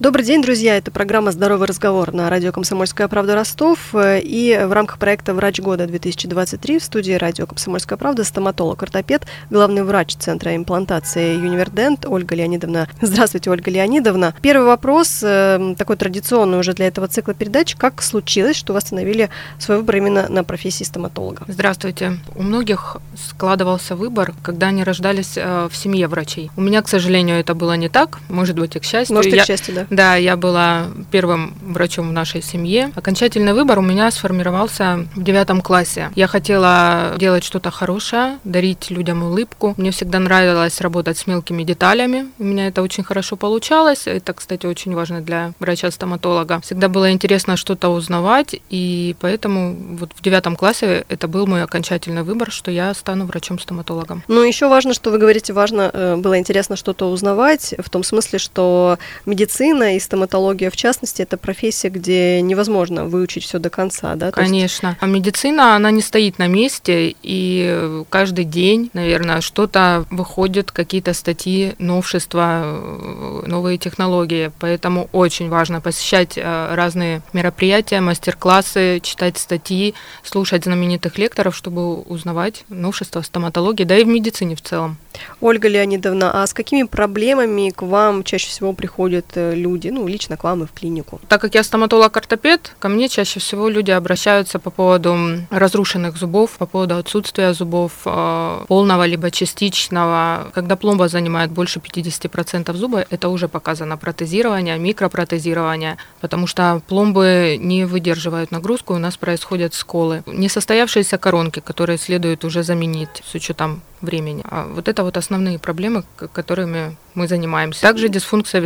Добрый день, друзья. Это программа «Здоровый разговор» на радио «Комсомольская правда» Ростов. И в рамках проекта «Врач года-2023» в студии радио «Комсомольская правда» стоматолог-ортопед, главный врач Центра имплантации «Юнивердент» Ольга Леонидовна. Здравствуйте, Ольга Леонидовна. Первый вопрос, э, такой традиционный уже для этого цикла передач. Как случилось, что вы остановили свой выбор именно на профессии стоматолога? Здравствуйте. У многих складывался выбор, когда они рождались э, в семье врачей. У меня, к сожалению, это было не так. Может быть, и к счастью. Может, и к счастью, да. Да, я была первым врачом в нашей семье. Окончательный выбор у меня сформировался в девятом классе. Я хотела делать что-то хорошее, дарить людям улыбку. Мне всегда нравилось работать с мелкими деталями. У меня это очень хорошо получалось. Это, кстати, очень важно для врача-стоматолога. Всегда было интересно что-то узнавать, и поэтому вот в девятом классе это был мой окончательный выбор, что я стану врачом-стоматологом. Ну, еще важно, что вы говорите, важно э, было интересно что-то узнавать, в том смысле, что медицина медицина и стоматология в частности, это профессия, где невозможно выучить все до конца, да? Конечно. есть... А медицина, она не стоит на месте, и каждый день, наверное, что-то выходит, какие-то статьи, новшества, э, новые технологии. Поэтому очень важно посещать э, разные мероприятия, мастер-классы, читать статьи, слушать знаменитых лекторов, чтобы узнавать новшества в стоматологии, да и в медицине в целом. Ольга Леонидовна, а с какими проблемами к вам чаще всего приходят люди? Люди, ну, лично к вам и в клинику? Так как я стоматолог-ортопед, ко мне чаще всего люди обращаются по поводу разрушенных зубов, по поводу отсутствия зубов, э, полного либо частичного. Когда пломба занимает больше 50% зуба, это уже показано протезирование, микропротезирование, потому что пломбы не выдерживают нагрузку, у нас происходят сколы. Несостоявшиеся коронки, которые следует уже заменить с учетом времени. А вот это вот основные проблемы, которыми мы занимаемся. Также дисфункция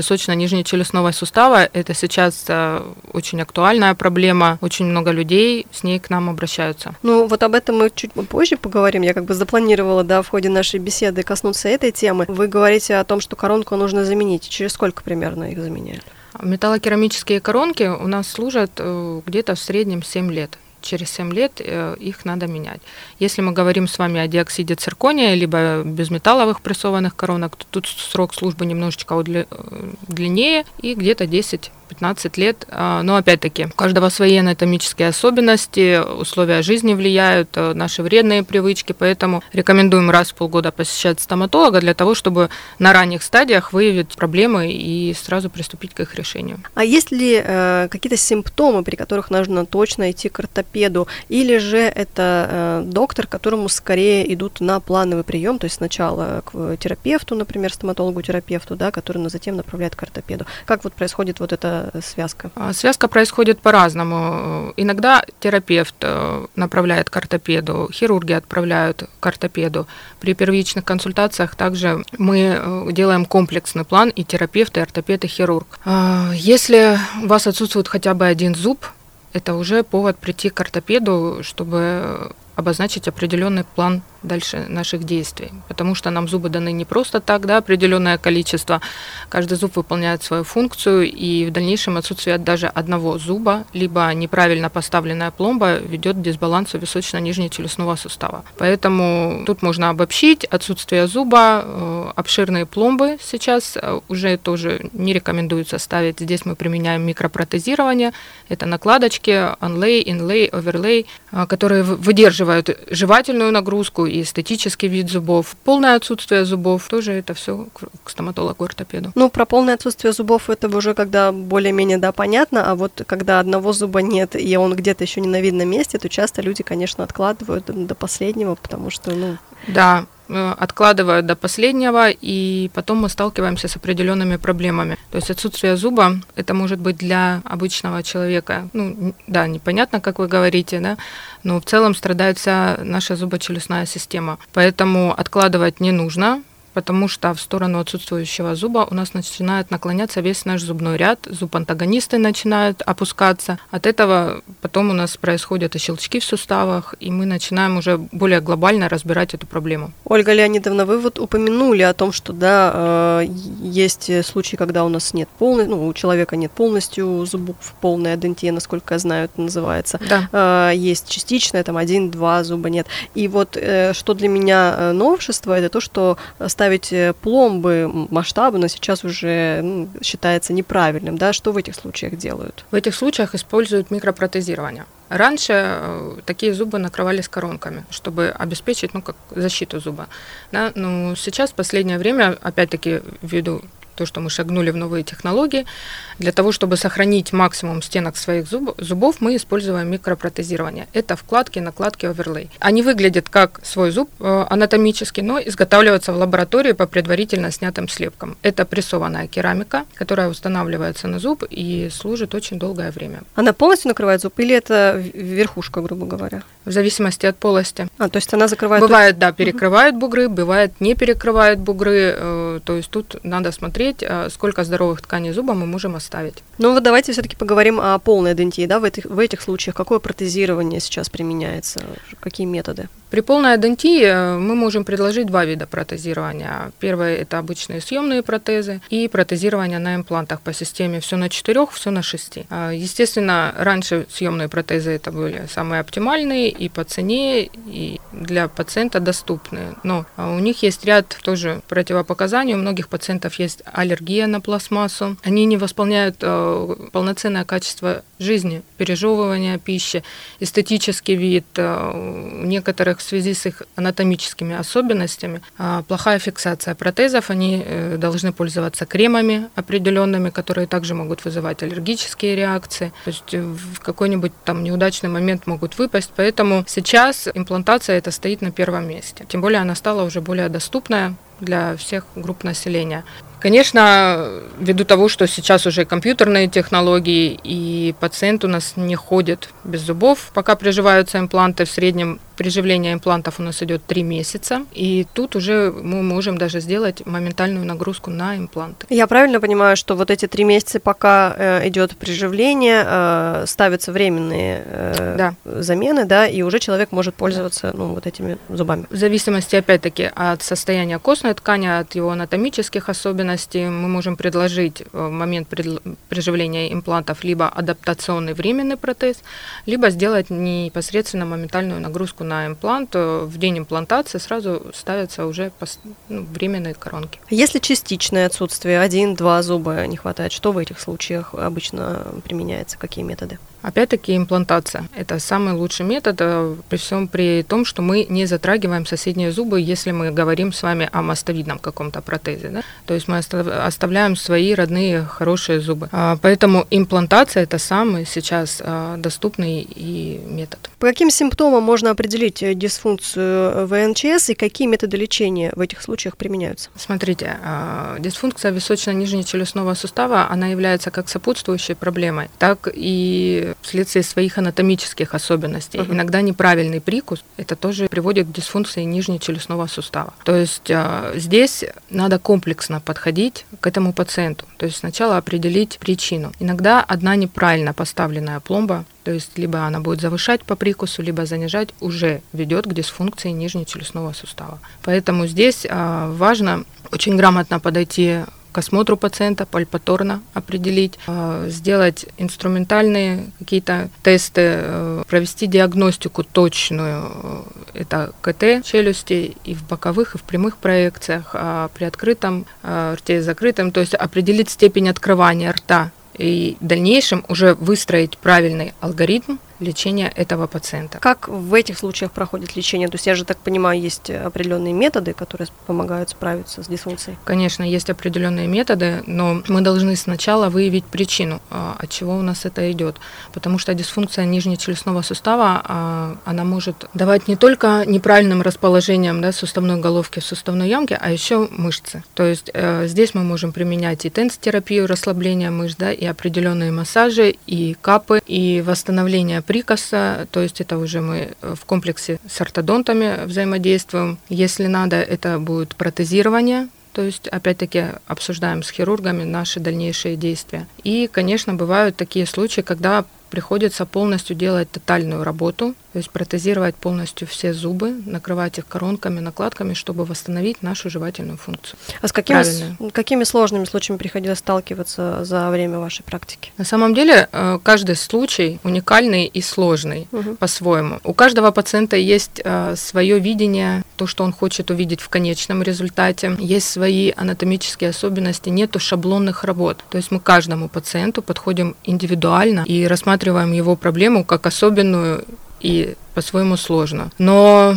височно-нижнечелюстного сустава – это сейчас э, очень актуальная проблема. Очень много людей с ней к нам обращаются. Ну, вот об этом мы чуть позже поговорим. Я как бы запланировала, да, в ходе нашей беседы коснуться этой темы. Вы говорите о том, что коронку нужно заменить. Через сколько примерно их заменяют? Металлокерамические коронки у нас служат э, где-то в среднем 7 лет через 7 лет э, их надо менять. Если мы говорим с вами о диоксиде циркония, либо безметалловых прессованных коронок, то тут срок службы немножечко э, длиннее и где-то 10 15 лет. А, но опять-таки, у каждого свои анатомические особенности, условия жизни влияют, э, наши вредные привычки, поэтому рекомендуем раз в полгода посещать стоматолога для того, чтобы на ранних стадиях выявить проблемы и сразу приступить к их решению. А есть ли э, какие-то симптомы, при которых нужно точно идти к ортопеду, или же это э, доктор, которому скорее идут на плановый прием, то есть сначала к терапевту, например, стоматологу-терапевту, да, который затем направляет к ортопеду. Как вот происходит вот это связка? А, связка происходит по-разному. Иногда терапевт э, направляет к ортопеду, хирурги отправляют к ортопеду. При первичных консультациях также мы э, делаем комплексный план и терапевт, и ортопед, и хирург. А, если у вас отсутствует хотя бы один зуб, это уже повод прийти к ортопеду, чтобы обозначить определенный план дальше наших действий. Потому что нам зубы даны не просто так, да, определенное количество. Каждый зуб выполняет свою функцию, и в дальнейшем отсутствие даже одного зуба, либо неправильно поставленная пломба ведет к дисбалансу височно-нижнечелюстного сустава. Поэтому тут можно обобщить отсутствие зуба, э, обширные пломбы сейчас э, уже тоже не рекомендуется ставить. Здесь мы применяем микропротезирование. Это накладочки, онлей, инлей, оверлей, которые выдерживают жевательную нагрузку и эстетический вид зубов. Полное отсутствие зубов, тоже это все к стоматологу-ортопеду. Ну, про полное отсутствие зубов это уже когда более-менее, да, понятно, а вот когда одного зуба нет, и он где-то еще не на видном месте, то часто люди, конечно, откладывают до последнего, потому что, ну... Да, откладывают до последнего, и потом мы сталкиваемся с определенными проблемами. То есть отсутствие зуба, это может быть для обычного человека, ну, да, непонятно, как вы говорите, да, но в целом страдает вся наша зубочелюстная система. Поэтому откладывать не нужно, потому что в сторону отсутствующего зуба у нас начинает наклоняться весь наш зубной ряд, зуб-антагонисты начинают опускаться. От этого потом у нас происходят и щелчки в суставах, и мы начинаем уже более глобально разбирать эту проблему. Ольга Леонидовна, вы вот упомянули о том, что да, э, есть случаи, когда у нас нет полной, ну, у человека нет полностью зубов, полная дентия, насколько я знаю, это называется. Да. Э, есть частичная, там один-два зуба нет. И вот э, что для меня новшество, это то, что ставить пломбы масштабно сейчас уже ну, считается неправильным, да, что в этих случаях делают? В этих случаях используют микропротезирование. Раньше такие зубы накрывались коронками, чтобы обеспечить ну, как защиту зуба. Да? Но сейчас, в последнее время, опять-таки, ввиду то, что мы шагнули в новые технологии. Для того, чтобы сохранить максимум стенок своих зуб, зубов, мы используем микропротезирование. Это вкладки, накладки, оверлей. Они выглядят как свой зуб э, анатомический, но изготавливаются в лаборатории по предварительно снятым слепкам. Это прессованная керамика, которая устанавливается на зуб и служит очень долгое время. Она полностью накрывает зуб или это верхушка, грубо говоря? В зависимости от полости. А, то есть она закрывает... Бывает, да, перекрывает бугры, бывает не перекрывает бугры. Э, то есть тут надо смотреть, э, сколько здоровых тканей зуба мы можем оставить. Ну вот давайте все-таки поговорим о полной дентии, да, в этих, в этих случаях. Какое протезирование сейчас применяется? Какие методы? При полной адентии э, мы можем предложить два вида протезирования. Первое – это обычные съемные протезы и протезирование на имплантах по системе все на четырех, все на шести. А, естественно, раньше съемные протезы это были самые оптимальные и по цене, и для пациента доступные. Но у них есть ряд тоже противопоказаний. У многих пациентов есть аллергия на пластмассу. Они не восполняют э, полноценное качество жизни, пережевывания пищи, эстетический вид. Э, у некоторых в связи с их анатомическими особенностями. А, плохая фиксация протезов, они э, должны пользоваться кремами определенными, которые также могут вызывать аллергические реакции. То есть э, в какой-нибудь там неудачный момент могут выпасть. Поэтому сейчас имплантация это стоит на первом месте. Тем более она стала уже более доступная для всех групп населения. Конечно, ввиду того, что сейчас уже компьютерные технологии, и пациент у нас не ходит без зубов, пока приживаются импланты, в среднем приживление имплантов у нас идет 3 месяца, и тут уже мы можем даже сделать моментальную нагрузку на импланты. Я правильно понимаю, что вот эти три месяца, пока э, идет приживление, э, ставятся временные э, да. замены, да, и уже человек может пользоваться ну, вот этими зубами. В зависимости, опять-таки, от состояния костной ткани, от его анатомических особенностей, мы можем предложить в момент приживления имплантов либо адаптационный временный протез, либо сделать непосредственно моментальную нагрузку на имплант. Э, в день имплантации сразу ставятся уже ну, временные коронки. Если частичное отсутствие, один-два зуба не хватает, что в этих случаях обычно применяется, какие методы? Опять-таки имплантация. Это самый лучший метод, э, при всем при том, что мы не затрагиваем соседние зубы, если мы говорим с вами о мостовидном каком-то протезе. Да? То есть мы оставляем свои родные хорошие зубы. А, поэтому имплантация – это самый сейчас а, доступный и метод. По каким симптомам можно определить э, дисфункцию ВНЧС и какие методы лечения в этих случаях применяются? Смотрите, а, дисфункция височно-нижнечелюстного сустава, она является как сопутствующей проблемой, так и вследствие своих анатомических особенностей. Uh-huh. Иногда неправильный прикус это тоже приводит к дисфункции нижнечелюстного сустава. То есть э, здесь надо комплексно подходить к этому пациенту. То есть сначала определить причину. Иногда одна неправильно поставленная пломба то есть либо она будет завышать по прикусу, либо занижать, уже ведет к дисфункции нижнечелюстного сустава. Поэтому здесь э, важно очень грамотно подойти к осмотру пациента, пальпаторно определить, э, сделать инструментальные какие-то тесты, э, провести диагностику точную. Это КТ челюсти и в боковых, и в прямых проекциях, а при открытом э, рте закрытом, то есть определить степень открывания рта и в дальнейшем уже выстроить правильный алгоритм лечения этого пациента. Как в этих случаях проходит лечение? То есть я же так понимаю, есть определенные методы, которые помогают справиться с дисфункцией? Конечно, есть определенные методы, но мы должны сначала выявить причину, а, от чего у нас это идет. Потому что дисфункция нижнечелюстного сустава, а, она может давать не только неправильным расположением да, суставной головки в суставной ямке, а еще мышцы. То есть э, здесь мы можем применять и тенс-терапию, расслабление мышц, да, и определенные массажи, и капы, и восстановление прикоса, то есть это уже мы в комплексе с ортодонтами взаимодействуем. Если надо, это будет протезирование, то есть, опять-таки, обсуждаем с хирургами наши дальнейшие действия. И, конечно, бывают такие случаи, когда приходится полностью делать тотальную работу, то есть протезировать полностью все зубы, накрывать их коронками, накладками, чтобы восстановить нашу жевательную функцию. А с какими, какими сложными случаями приходилось сталкиваться за время вашей практики? На самом деле э, каждый случай уникальный и сложный угу. по-своему. У каждого пациента есть э, свое видение, то, что он хочет увидеть в конечном результате, есть свои анатомические особенности, нету шаблонных работ. То есть мы каждому пациенту подходим индивидуально и рассматриваем его проблему как особенную и по-своему сложно. Но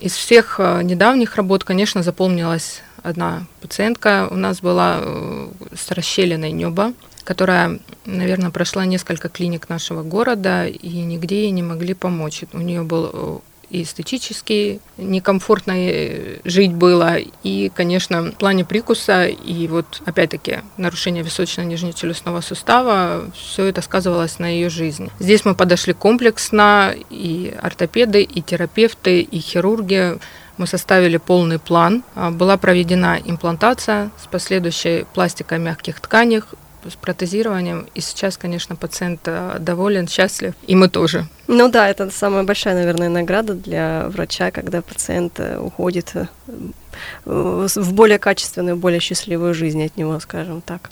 из всех э, недавних работ, конечно, запомнилась одна пациентка. У нас была э, с расщелиной неба, которая, наверное, прошла несколько клиник нашего города, и нигде ей не могли помочь. У нее был э, и эстетически некомфортно э, жить было, и, конечно, в плане прикуса, и вот, опять-таки, нарушение височно-нижнечелюстного сустава, все это сказывалось на ее жизни. Здесь мы подошли комплексно, и ортопеды, и терапевты, и хирурги, мы составили полный план. А, была проведена имплантация с последующей пластикой мягких тканей, с протезированием. И сейчас, конечно, пациент э, доволен, счастлив, и мы тоже. Ну да, это самая большая, наверное, награда для врача, когда пациент э, уходит э, в более качественную, более счастливую жизнь от него, скажем так.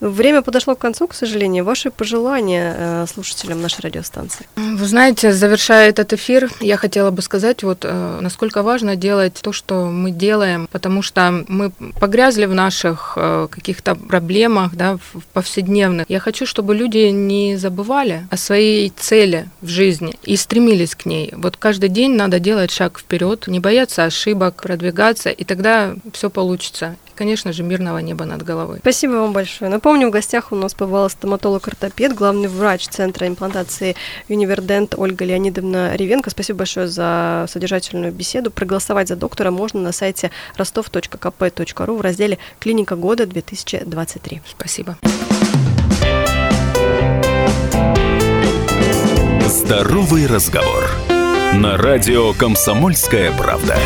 Время подошло к концу, к сожалению. Ваши пожелания э, слушателям нашей радиостанции? Вы знаете, завершая этот эфир, я хотела бы сказать, вот э, насколько важно делать то, что мы делаем, потому что мы погрязли в наших э, каких-то проблемах, да, в повседневных. Я хочу, чтобы люди не забывали о своей цели в жизни и стремились к ней. Вот каждый день надо делать шаг вперед, не бояться ошибок, продвигаться, и тогда все получится конечно же, мирного неба над головой. Спасибо вам большое. Напомню, в гостях у нас побывала стоматолог-ортопед, главный врач Центра имплантации Универдент Ольга Леонидовна Ревенко. Спасибо большое за содержательную беседу. Проголосовать за доктора можно на сайте ростов.кп.ру в разделе «Клиника года 2023». Спасибо. Здоровый разговор. На радио «Комсомольская правда».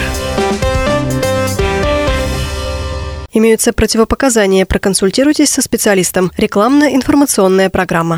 Имеются противопоказания. Проконсультируйтесь со специалистом. Рекламно-информационная программа.